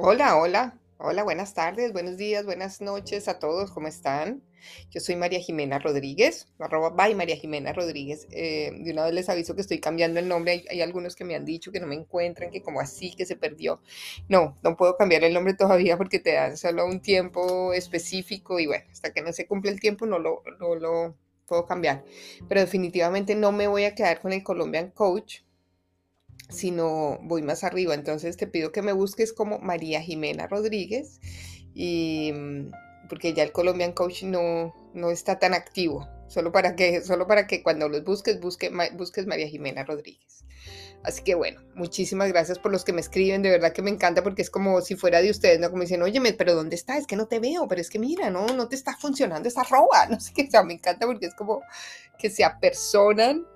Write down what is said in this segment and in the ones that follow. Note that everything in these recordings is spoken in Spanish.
Hola, hola, hola, buenas tardes, buenos días, buenas noches a todos, ¿cómo están? Yo soy María Jimena Rodríguez, arroba by María Jimena Rodríguez. Eh, de una vez les aviso que estoy cambiando el nombre. Hay, hay algunos que me han dicho que no me encuentran, que como así, que se perdió. No, no puedo cambiar el nombre todavía porque te dan solo un tiempo específico y bueno, hasta que no se cumple el tiempo no lo, no lo puedo cambiar. Pero definitivamente no me voy a quedar con el Colombian Coach sino voy más arriba. Entonces te pido que me busques como María Jimena Rodríguez y mm, porque ya el Colombian Coach no, no está tan activo. Solo para que, solo para que cuando los busques, busque, busques María Jimena Rodríguez. Así que bueno, muchísimas gracias por los que me escriben, de verdad que me encanta porque es como si fuera de ustedes, ¿no? Como dicen, oye, pero ¿dónde está? Es que no te veo, pero es que mira, no, no te está funcionando esa roba, no sé qué, o sea, me encanta porque es como que se apersonan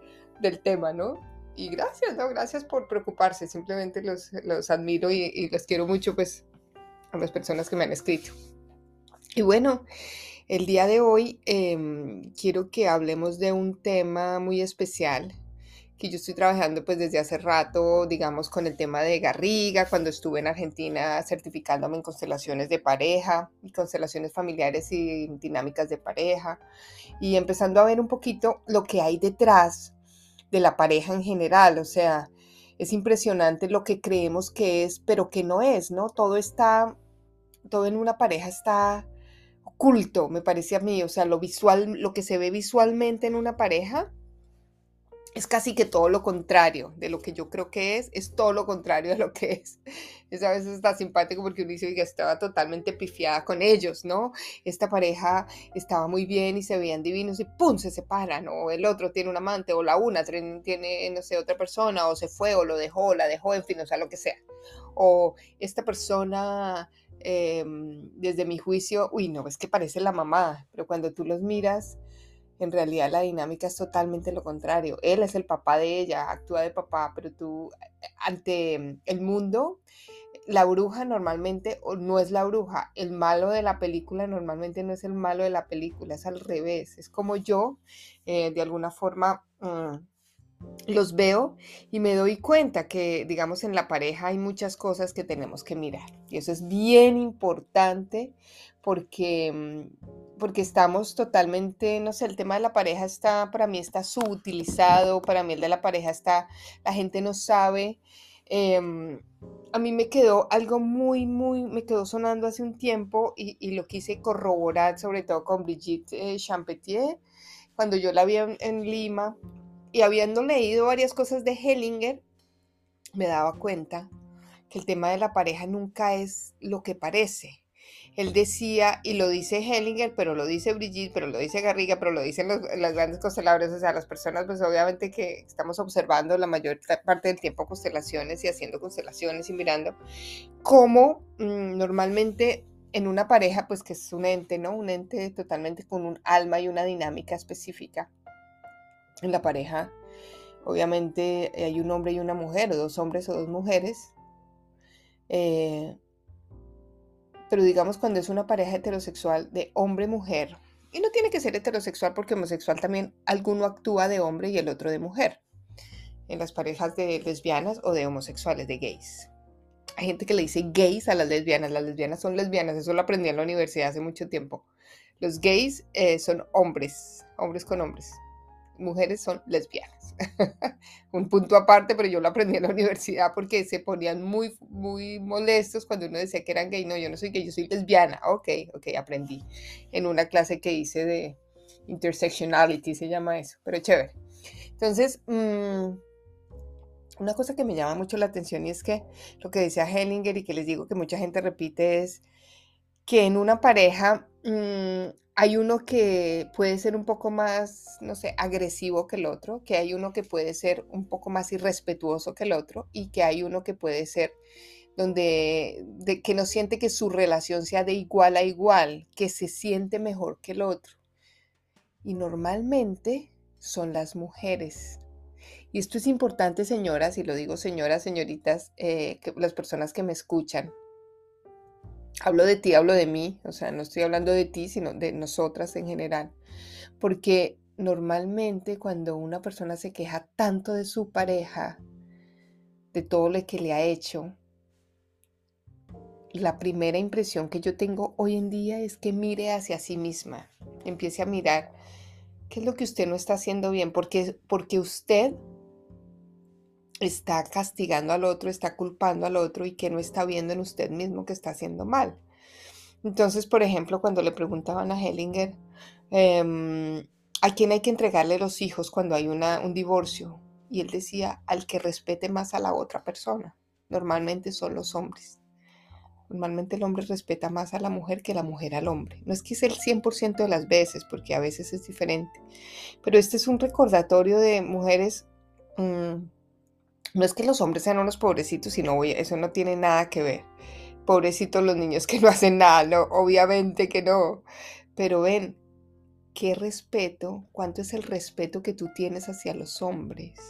del tema, ¿no? Y gracias, ¿no? Gracias por preocuparse. Simplemente los, los admiro y, y, los quiero mucho, pues, a las personas que me han escrito. Y bueno, el día de hoy eh, quiero que hablemos de un tema muy especial que yo estoy trabajando pues desde hace rato, digamos, con el tema de Garriga, cuando estuve en Argentina certificándome en constelaciones de pareja y constelaciones familiares y dinámicas de pareja, y empezando a ver un poquito lo que hay detrás de la pareja en general, o sea, es impresionante lo que creemos que es, pero que no es, ¿no? Todo está, todo en una pareja está oculto, me parece a mí, o sea, lo visual, lo que se ve visualmente en una pareja es casi que todo lo contrario de lo que yo creo que es, es todo lo contrario de lo que es. Es a veces está simpático porque uno dice que estaba totalmente pifiada con ellos, ¿no? Esta pareja estaba muy bien y se veían divinos y ¡pum! se separan, o el otro tiene un amante, o la una tiene, no sé, otra persona, o se fue, o lo dejó, o la dejó, en fin, o sea, lo que sea. O esta persona, em, desde mi juicio, uy, no, es que parece la mamá, pero cuando tú los miras, en realidad la dinámica es totalmente lo contrario. Él es el papá de ella, actúa de papá, pero tú ante el mundo, la bruja normalmente no es la bruja. El malo de la película normalmente no es el malo de la película, es al revés. Es como yo, eh, de alguna forma... Mm, los veo y me doy cuenta que, digamos, en la pareja hay muchas cosas que tenemos que mirar. Y eso es bien importante porque, mm, porque estamos totalmente, no sé, el tema de la pareja está, para mí está subutilizado, para mí el de la pareja está, la gente no sabe. Em, a mí me quedó algo muy, muy, me quedó sonando hace un tiempo y, lo quise corroborar, sobre todo con Brigitte eh, Champetier, cuando yo la vi en Lima y habiendo leído varias cosas de Hellinger, me daba cuenta que el tema de la pareja nunca es lo que parece. Él decía, y lo dice Hellinger, pero lo dice Brigitte, pero lo dice Garriga, pero lo dicen los, las grandes consteladores, o sea, las personas, pues obviamente que estamos observando la mayor parte del tiempo constelaciones y haciendo constelaciones y mirando cómo mm, normalmente en una pareja, pues que es un ente, ¿no? Un ente totalmente con un alma y una dinámica específica en la pareja, obviamente hay un hombre y una mujer, o dos hombres o dos mujeres. Eh, pero digamos cuando es una pareja heterosexual de hombre-mujer, y no tiene que ser heterosexual porque homosexual también alguno actúa de hombre y el otro de mujer, en las parejas de lesbianas o de homosexuales, de gays. Hay gente que le dice gays a las lesbianas, las lesbianas son lesbianas, eso lo aprendí en la universidad hace mucho tiempo. Los gays eh, son hombres, hombres con hombres mujeres son lesbianas. un punto aparte, pero yo lo aprendí en la universidad porque se ponían muy, muy molestos cuando uno decía que eran gay. No, yo no soy gay, yo soy lesbiana. Ok, ok, aprendí en una clase que hice de intersectionality, se llama eso, pero chévere. Entonces, mm, una cosa que me llama mucho la atención y es que lo que decía Hellinger y que les digo que mucha gente repite es que en una pareja mm, hay uno que puede ser un poco más, no sé, agresivo que el otro, que hay uno que puede ser un poco más irrespetuoso que el otro y que hay uno que puede ser donde de, que no siente que su relación sea de igual a igual, que se siente mejor que el otro. Y normalmente son las mujeres. Y esto es importante, señoras, y lo digo señoras, señoritas, eh, que, las personas que me escuchan, hablo de ti, hablo de mí, o sea, no estoy hablando de ti, sino de nosotras en general, porque normalmente cuando una persona se queja tanto de su pareja, de todo lo que le ha hecho, la primera impresión que yo tengo hoy en día es que mire hacia sí misma, empiece a mirar qué es lo que usted no está haciendo bien, porque, porque usted está castigando al otro, está culpando al otro y que no está viendo en usted mismo que está haciendo mal. Entonces, por ejemplo, cuando le preguntaban a Hellinger, em, ¿a quién hay que entregarle los hijos cuando hay un divorcio? Y él decía, al que respete más a la otra persona. Normalmente son los hombres. Normalmente el hombre respeta más a la mujer que la mujer al hombre. No es que sea el 100% de las veces, porque a veces es diferente. Pero este es un recordatorio de mujeres. Mm, no es que los hombres sean unos pobrecitos, sino eso no tiene nada que ver. Pobrecitos los niños que no hacen nada, no, obviamente que no. Pero ven, qué respeto, cuánto es el respeto que tú tienes hacia los hombres.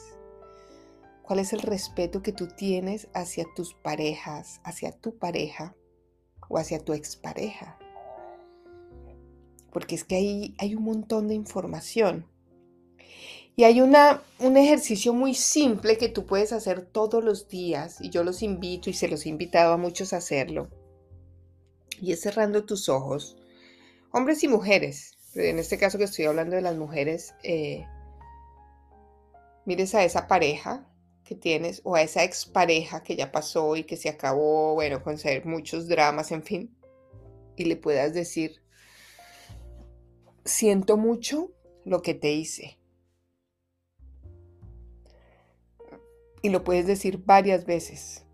¿Cuál es el respeto que tú tienes hacia tus parejas, hacia tu pareja o hacia tu expareja? Porque es que ahí hay un montón de información. Hay una, un ejercicio muy simple que tú puedes hacer todos los días, y yo los invito y se los he invitado a muchos a hacerlo. Y es cerrando tus ojos, hombres y mujeres, pero en este caso que estoy hablando de las mujeres, eh, mires a esa pareja que tienes o a esa expareja que ya pasó y que se acabó, bueno, con ser muchos dramas, en fin, y le puedas decir, siento mucho lo que te hice Y lo puedes decir varias veces.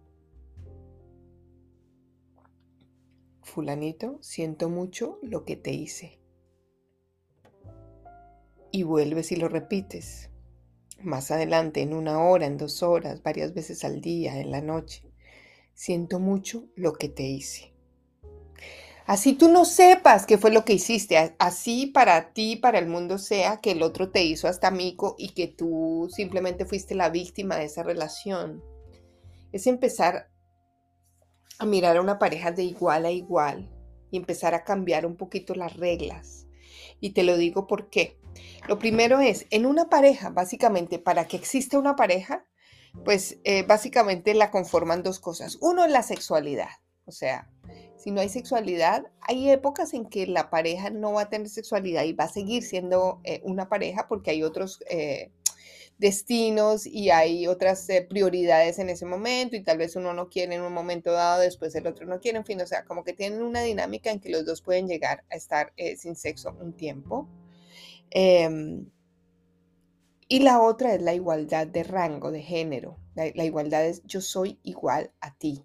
Fulanito, siento mucho lo que te hice. Y vuelves y lo repites. Más adelante, en una hora, en dos horas, varias veces al día, en la noche. Siento mucho lo que te hice. Así tú no sepas qué fue lo que hiciste, así para ti, para el mundo sea que el otro te hizo hasta amigo y que tú simplemente fuiste la víctima de esa relación. Es empezar a mirar a una pareja de igual a igual y empezar a cambiar un poquito las reglas. Y te lo digo por qué. Lo primero es, en una pareja, básicamente, para que exista una pareja, pues eh, básicamente la conforman dos cosas. Uno es la sexualidad, o sea, si no hay sexualidad, hay épocas en que la pareja no va a tener sexualidad y va a seguir siendo eh, una pareja porque hay otros eh, destinos y hay otras eh, prioridades en ese momento y tal vez uno no quiere en un momento dado, después el otro no quiere, en fin, o sea, como que tienen una dinámica en que los dos pueden llegar a estar sin sexo un tiempo. Em, y la otra es la igualdad de rango, de género. la igualdad es yo soy igual a ti.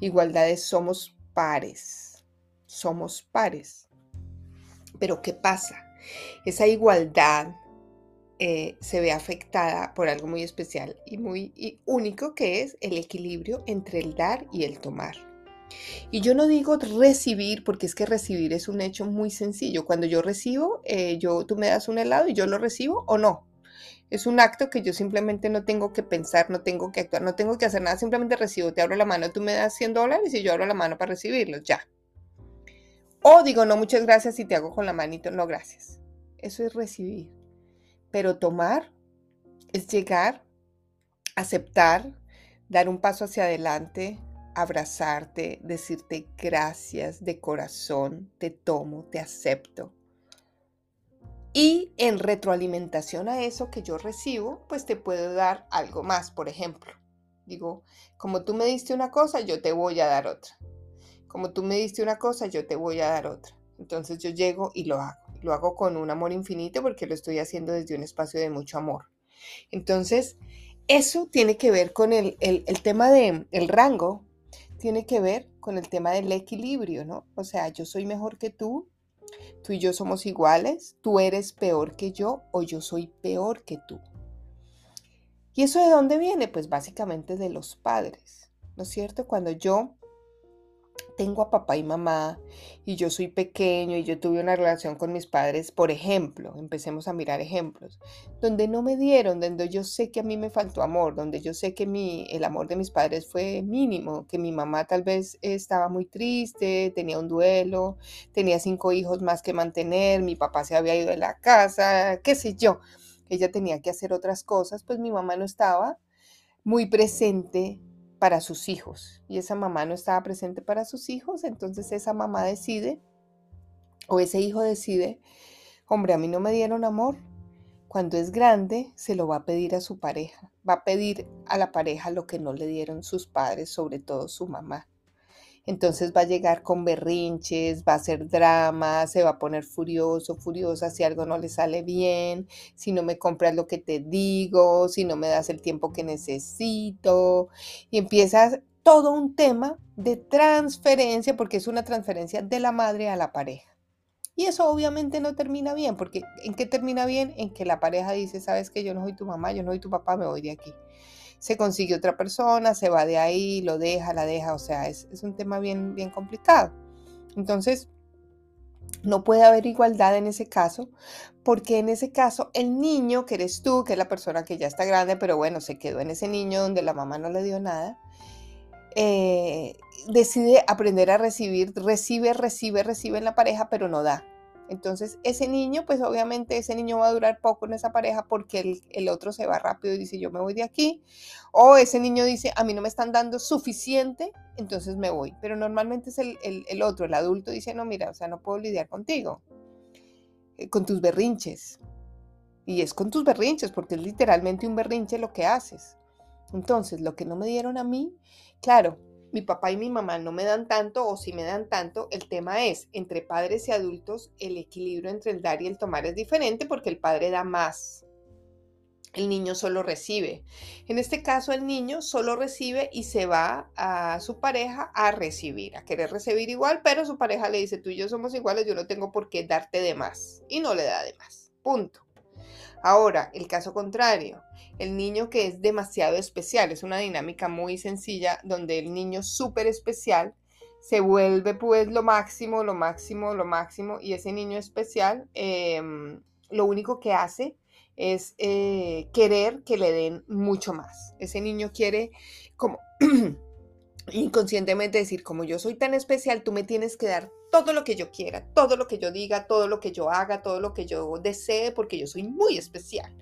Igualdad es somos pares, somos pares. Pero ¿qué pasa? Esa igualdad eh, se ve afectada por algo muy especial y muy único que es el equilibrio entre el dar y el tomar. Y yo no digo recibir porque es que recibir es un hecho muy sencillo. Cuando yo recibo, eh, yo, tú me das un helado y yo lo recibo o no. Es un acto que yo simplemente no tengo que pensar, no tengo que actuar, no tengo que hacer nada, simplemente recibo, te abro la mano, tú me das 100 dólares y yo abro la mano para recibirlos, ya. O digo, no, muchas gracias y te hago con la manito, no, gracias. Eso es recibir. Pero tomar es llegar, aceptar, dar un paso hacia adelante, abrazarte, decirte gracias de corazón, te tomo, te acepto. Y en retroalimentación a eso que yo recibo, pues te puedo dar algo más, por ejemplo. Digo, como tú me diste una cosa, yo te voy a dar otra. Como tú me diste una cosa, yo te voy a dar otra. Entonces yo llego y lo hago. Lo hago con un amor infinito porque lo estoy haciendo desde un espacio de mucho amor. Entonces, eso tiene que ver con el, tema del el rango, tiene que ver con el tema del equilibrio, ¿no? O sea, yo soy mejor que tú, Tú y yo somos iguales, tú eres peor que yo o yo soy peor que tú. ¿Y eso de dónde viene? Pues básicamente de los padres, ¿no es cierto? Cuando yo tengo a papá y mamá y yo soy pequeño y yo tuve una relación con mis padres, por ejemplo, empecemos a mirar ejemplos, donde no me dieron, donde yo sé que a mí me faltó amor, donde yo sé que mi, el amor de mis padres fue mínimo, que mi mamá tal vez estaba muy triste, tenía un duelo, tenía cinco hijos más que mantener, mi papá se había ido de la casa, qué sé yo, ella tenía que hacer otras cosas, pues mi mamá no estaba muy presente para sus hijos y esa mamá no estaba presente para sus hijos, entonces esa mamá decide o ese hijo decide, hombre, a mí no me dieron amor. Cuando es grande, se lo va a pedir a su pareja, va a pedir a la pareja lo que no le dieron sus padres, sobre todo su mamá. Entonces va a llegar con berrinches, va a hacer drama, se va a poner furioso, furiosa si algo no le sale bien, si no me compras lo que te digo, si no me das el tiempo que necesito. Y empieza todo un tema de transferencia, porque es una transferencia de la madre a la pareja. Y eso obviamente no termina bien, porque ¿en qué termina bien? En que la pareja dice, sabes que yo no soy tu mamá, yo no soy tu papá, me voy de aquí se consigue otra persona, se va de ahí, lo deja, la deja, o sea, es, un tema bien, bien complicado. Entonces, no puede haber igualdad en ese caso, porque en ese caso el niño, que eres tú, que es la persona que ya está grande, pero bueno, se quedó en ese niño donde la mamá no le dio nada, eh, decide aprender a recibir, recibe, recibe, recibe en la pareja, pero no da. Entonces, ese niño, pues obviamente ese niño va a durar poco en esa pareja porque el, otro se va rápido y dice, yo me voy de aquí. O ese niño dice, a mí no me están dando suficiente, entonces me voy. Pero normalmente es el, otro, el adulto, dice, no, mira, o sea, no puedo lidiar contigo, eh, con tus berrinches. Y es con tus berrinches, porque es literalmente un berrinche lo que haces. Entonces, lo que no me dieron a mí, claro, mi papá y mi mamá no me dan tanto o si me dan tanto, el tema es, entre padres y adultos, el equilibrio entre el dar y el tomar es diferente porque el padre da más. El niño solo recibe. En este caso, el niño solo recibe y se va a su pareja a recibir, a querer recibir igual, pero su pareja le dice, tú y yo somos iguales, yo no tengo por qué darte de más. Y no le da de más. Punto. Ahora, el caso contrario, el niño que es demasiado especial, es una dinámica muy sencilla donde el niño súper especial se vuelve pues lo máximo, lo máximo, lo máximo y ese niño especial em, lo único que hace es eh, querer que le den mucho más. Ese niño quiere como inconscientemente decir, como yo soy tan especial, tú me tienes que dar todo lo que yo quiera, todo lo que yo diga, todo lo que yo haga, todo lo que yo desee, porque yo soy muy especial.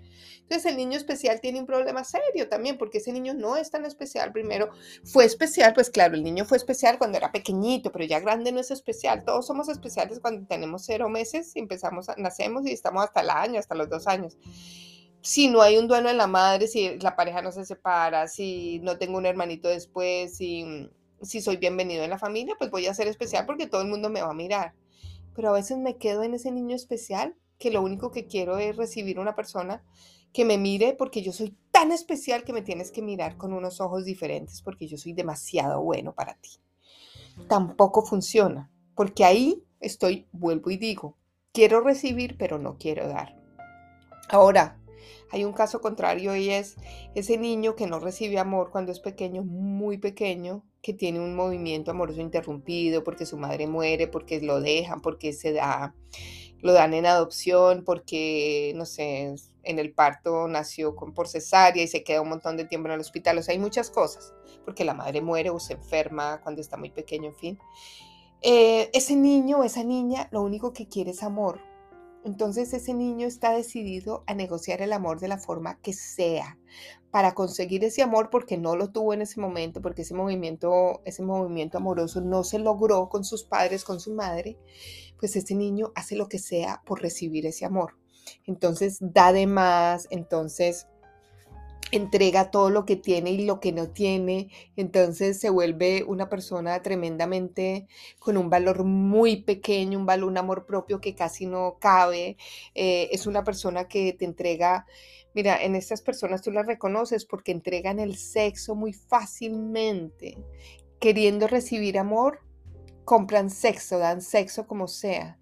Entonces el niño especial tiene un problema serio también, porque ese niño no es tan especial. Primero, fue especial, pues claro, el niño fue especial cuando era pequeñito, pero ya grande no es especial. Todos somos especiales cuando tenemos cero meses empezamos, nacemos y estamos hasta el año, hasta los dos años si no hay un duelo en la madre, si la pareja no se separa, si no tengo un hermanito después, si si soy bienvenido en la familia, pues voy a ser especial porque todo el mundo me va a mirar. Pero a veces me quedo en ese niño especial que lo único que quiero es recibir una persona que me mire porque yo soy tan especial que me tienes que mirar con unos ojos diferentes porque yo soy demasiado bueno para ti. Tampoco funciona, porque ahí estoy, vuelvo y digo, quiero recibir pero no quiero dar. Ahora, hay un caso contrario y es ese niño que no recibe amor cuando es pequeño, muy pequeño, que tiene un movimiento amoroso interrumpido porque su madre muere, porque lo dejan, porque se da, lo dan en adopción, porque, no sé, en el parto nació con, por cesárea y se queda un montón de tiempo en el hospital. O sea, hay muchas cosas, porque la madre muere o se enferma cuando está muy pequeño, en fin. Eh, ese niño o esa niña lo único que quiere es amor, entonces ese niño está decidido a negociar el amor de la forma que sea para conseguir ese amor porque no lo tuvo en ese momento, porque ese movimiento, ese movimiento amoroso no se logró con sus padres, con su madre, pues ese niño hace lo que sea por recibir ese amor. Entonces da de más, entonces entrega todo lo que tiene y lo que no tiene, entonces se vuelve una persona tremendamente con un valor muy pequeño, un valor, un amor propio que casi no cabe, eh, es una persona que te entrega, mira, en estas personas tú las reconoces porque entregan el sexo muy fácilmente, queriendo recibir amor, compran sexo, dan sexo como sea.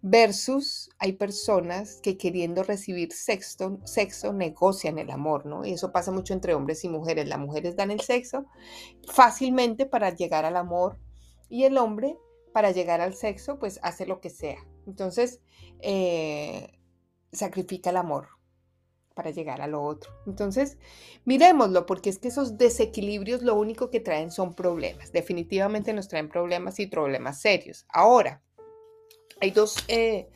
Versus hay personas que queriendo recibir sexo, sexo negocian el amor, ¿no? Y eso pasa mucho entre hombres y mujeres. Las mujeres dan el sexo fácilmente para llegar al amor y el hombre para llegar al sexo pues hace lo que sea. Entonces eh, sacrifica el amor para llegar a lo otro. Entonces, miremoslo, porque es que esos desequilibrios lo único que traen son problemas. Definitivamente nos traen problemas y problemas serios. Ahora, hay dos, eh,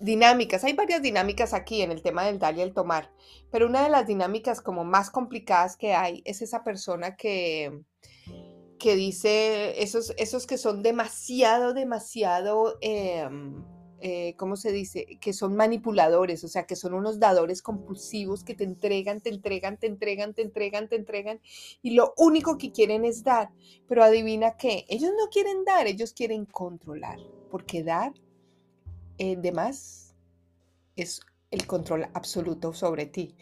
dinámicas, hay varias dinámicas aquí en el tema del dar y el tomar, pero una de las dinámicas como más complicadas que hay es esa persona que, que dice, esos, esos que son demasiado, demasiado... Em, eh, ¿cómo se dice? Que son manipuladores, o sea, que son unos dadores compulsivos que te entregan, te entregan, te entregan, te entregan, te entregan, y lo único que quieren es dar. Pero adivina qué, ellos no quieren dar, ellos quieren controlar, porque dar eh, de más es el control absoluto sobre ti.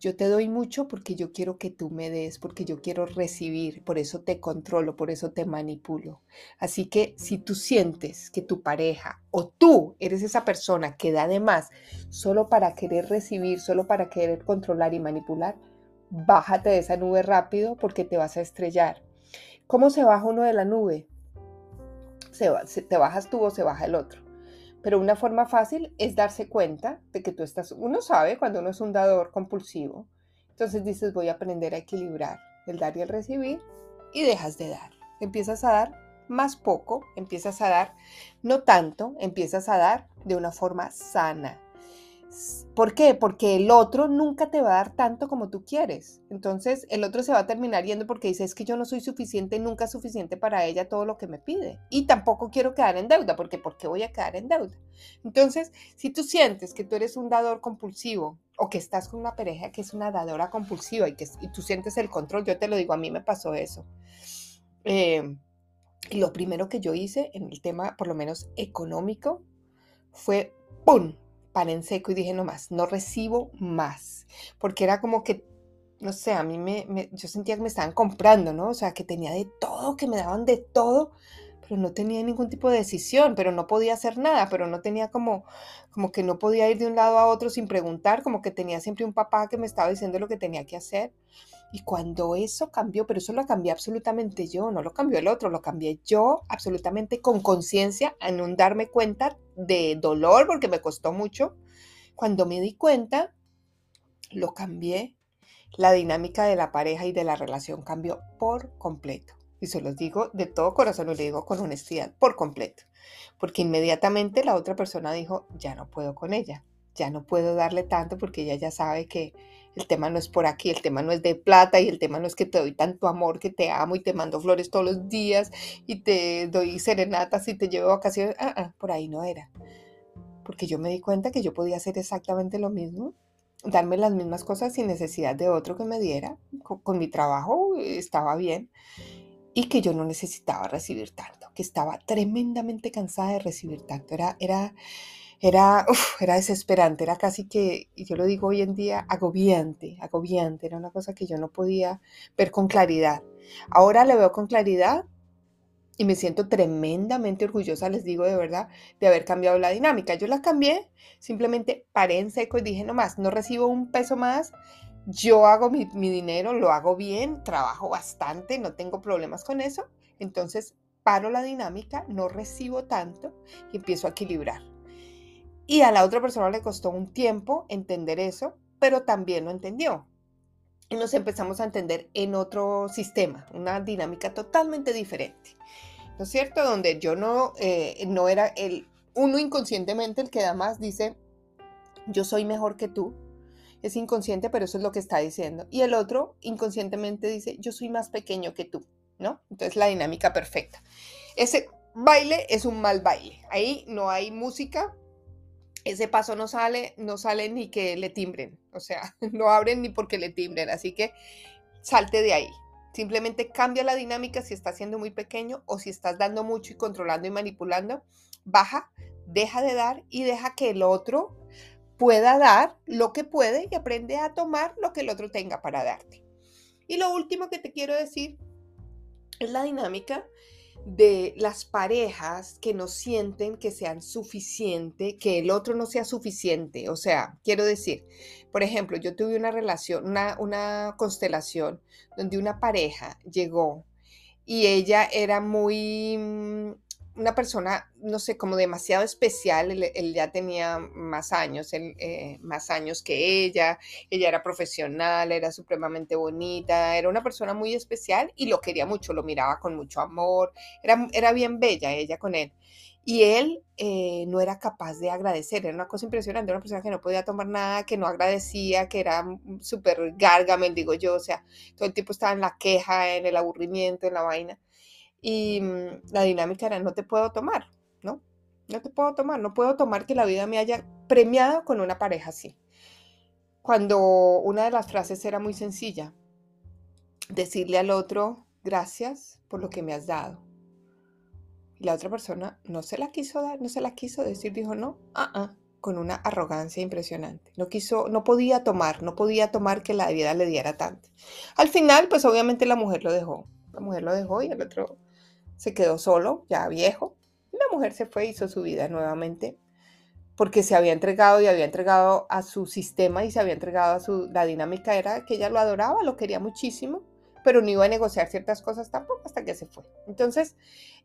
Yo te doy mucho porque yo quiero que tú me des, porque yo quiero recibir, por eso te controlo, por eso te manipulo. Así que si tú sientes que tu pareja o tú eres esa persona que da de más solo para querer recibir, solo para querer controlar y manipular, bájate de esa nube rápido porque te vas a estrellar. ¿Cómo se baja uno de la nube? Te bajas tú o se baja el otro. Pero una forma fácil es darse cuenta de que tú estás, uno sabe cuando uno es un dador compulsivo, entonces dices voy a aprender a equilibrar el dar y el recibir y dejas de dar. Empiezas a dar más poco, empiezas a dar no tanto, empiezas a dar de una forma sana, ¿Por qué? Porque el otro nunca te va a dar tanto como tú quieres. Entonces el otro se va a terminar yendo porque dice, es que yo no soy suficiente, nunca suficiente para ella todo lo que me pide. Y tampoco quiero quedar en deuda, porque ¿por qué voy a quedar en deuda? Entonces, si tú sientes que tú eres un dador compulsivo o que estás con una pareja que es una dadora compulsiva y que tú sientes el control, yo te lo digo, a mí me pasó eso. Y lo primero que yo hice en el tema, por lo menos económico, fue ¡pum! Pan en seco y dije, no más, no recibo más, porque era como que, no sé, a mí me, yo sentía que me estaban comprando, ¿no? O sea, que tenía de todo, que me daban de todo, pero no tenía ningún tipo de decisión, pero no podía hacer nada, pero no tenía como, como que no podía ir de un lado a otro sin preguntar, como que tenía siempre un papá que me estaba diciendo lo que tenía que hacer. Y cuando eso cambió, pero eso lo cambié absolutamente yo, no lo cambió el otro, lo cambié yo absolutamente con conciencia, en un darme cuenta de dolor, porque me costó mucho. Cuando me di cuenta, lo cambié. La dinámica de la pareja y de la relación cambió por completo. Y se los digo de todo corazón lo digo con honestidad, por completo. Porque inmediatamente la otra persona dijo, ya no puedo con ella, ya no puedo darle tanto porque ella ya sabe que el tema no es por aquí, el tema no es de plata y el tema no es que te doy tanto amor, que te amo y te mando flores todos los días y te doy serenatas y te llevo vacaciones. Ah, ah, por ahí no era. Porque yo me di cuenta que yo podía hacer exactamente lo mismo, darme las mismas cosas sin necesidad de otro que me diera. Con, mi trabajo estaba bien y que yo no necesitaba recibir tanto, que estaba tremendamente cansada de recibir tanto. Era, era, era, era desesperante, era casi que, yo lo digo hoy en día, agobiante, agobiante, era una cosa que yo no podía ver con claridad. Ahora le veo con claridad y me siento tremendamente orgullosa, les digo de verdad, de haber cambiado la dinámica. Yo la cambié, simplemente paré en seco y dije, no más, no recibo un peso más, yo hago mi, mi dinero, lo hago bien, trabajo bastante, no tengo problemas con eso. Entonces paro la dinámica, no recibo tanto y empiezo a equilibrar. Y a la otra persona le costó un tiempo entender eso, pero también lo entendió. Y nos empezamos a entender en otro sistema, una dinámica totalmente diferente. ¿No es cierto? Donde yo no, eh, no era el, uno inconscientemente el que da más dice, yo soy mejor que tú. Es inconsciente, pero eso es lo que está diciendo. Y el otro inconscientemente dice, yo soy más pequeño que tú, ¿no? Entonces la dinámica perfecta. Ese baile es un mal baile. Ahí no hay música, ese paso no sale, no sale ni que le timbren, o sea, no abren ni porque le timbren, así que salte de ahí. Simplemente cambia la dinámica si estás siendo muy pequeño o si estás dando mucho y controlando y manipulando, baja, deja de dar y deja que el otro pueda dar lo que puede y aprende a tomar lo que el otro tenga para darte. Y lo último que te quiero decir es la dinámica de las parejas que no sienten que sean suficiente, que el otro no sea suficiente. O sea, quiero decir, por ejemplo, yo tuve una relación, una, una constelación donde una pareja llegó y ella era muy mm, una persona, no sé, como demasiado especial, él, ya tenía más años, eh, más años que ella, ella era profesional, era supremamente bonita, era una persona muy especial y lo quería mucho, lo miraba con mucho amor, era, era bien bella ella con él. Y él eh, no era capaz de agradecer, era una cosa impresionante, una persona que no podía tomar nada, que no agradecía, que era súper gargamel, digo yo, o sea, todo el tiempo estaba en la queja, en el aburrimiento, en la vaina. Y mm, la dinámica era, no te puedo tomar, ¿no? No te puedo tomar, no puedo tomar que la vida me haya premiado con una pareja así. Cuando una de las frases era muy sencilla, decirle al otro, gracias por lo que me has dado la otra persona no se la quiso dar, no se la quiso decir, dijo no, ah, ah, con una arrogancia impresionante. No quiso, no podía tomar, no podía tomar que la vida le diera tanto. Al final, pues obviamente la mujer lo dejó. La mujer lo dejó y el otro se quedó solo, ya viejo. la mujer se fue, hizo su vida nuevamente, porque se había entregado y había entregado a su sistema y se había entregado a su, la dinámica era que ella lo adoraba, lo quería muchísimo, pero no iba a negociar ciertas cosas tampoco hasta que se fue. Entonces,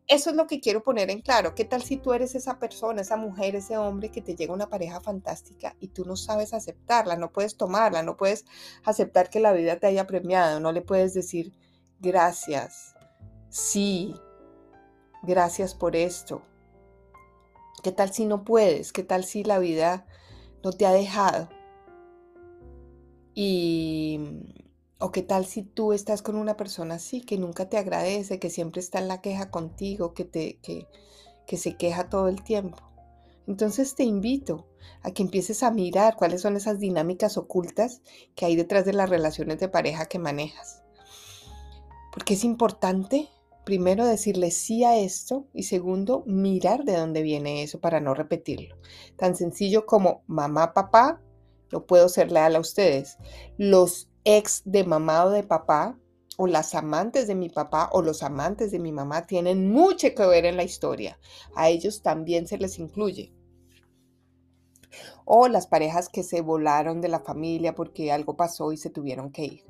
eso es lo que quiero poner en claro. ¿Qué tal si tú eres esa persona, esa mujer, ese hombre que te llega una pareja fantástica y tú no sabes aceptarla, no puedes tomarla, no puedes aceptar que la vida te haya premiado, no le puedes decir gracias, sí, gracias por esto. ¿Qué tal si no puedes? ¿Qué tal si la vida no te ha dejado? Y o qué tal si tú estás con una persona así, que nunca te agradece, que siempre está en la queja contigo, que, te, que, que se queja todo el tiempo. Entonces te invito a que empieces a mirar cuáles son esas dinámicas ocultas que hay detrás de las relaciones de pareja que manejas. Porque es importante, primero, decirle sí a esto y segundo, mirar de dónde viene eso para no repetirlo. Tan sencillo como mamá, papá, no puedo ser leal a ustedes. Los ex de mamá o de papá, o las amantes de mi papá o los amantes de mi mamá tienen mucho que ver en la historia. A ellos también se les incluye. O las parejas que se volaron de la familia porque algo pasó y se tuvieron que ir.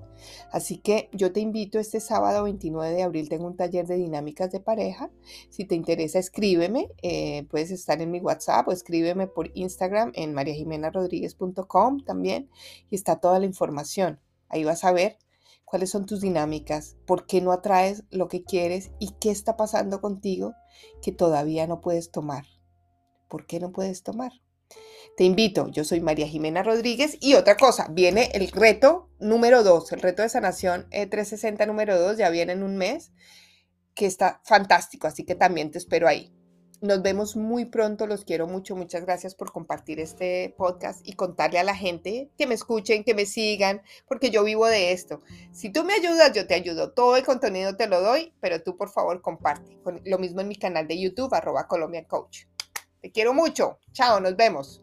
Así que yo te invito este sábado 29 de abril, tengo un taller de dinámicas de pareja. Si te interesa, escríbeme. Eh, puedes estar en mi WhatsApp o escríbeme por Instagram en mariajimenarodríguez.com también y está toda la información. Ahí vas a ver cuáles son tus dinámicas, por qué no atraes lo que quieres y qué está pasando contigo que todavía no puedes tomar. ¿Por qué no puedes tomar? Te invito, yo soy María Jimena Rodríguez y otra cosa, viene el reto número 2, el reto de sanación E360 número 2, ya viene en un mes, que está fantástico, así que también te espero ahí. Nos vemos muy pronto, los quiero mucho. Muchas gracias por compartir este podcast y contarle a la gente que me escuchen, que me sigan, porque yo vivo de esto. Si tú me ayudas, yo te ayudo. Todo el contenido te lo doy, pero tú por favor comparte. Lo mismo en mi canal de YouTube, arroba Colombia Coach. Te quiero mucho. Chao, nos vemos.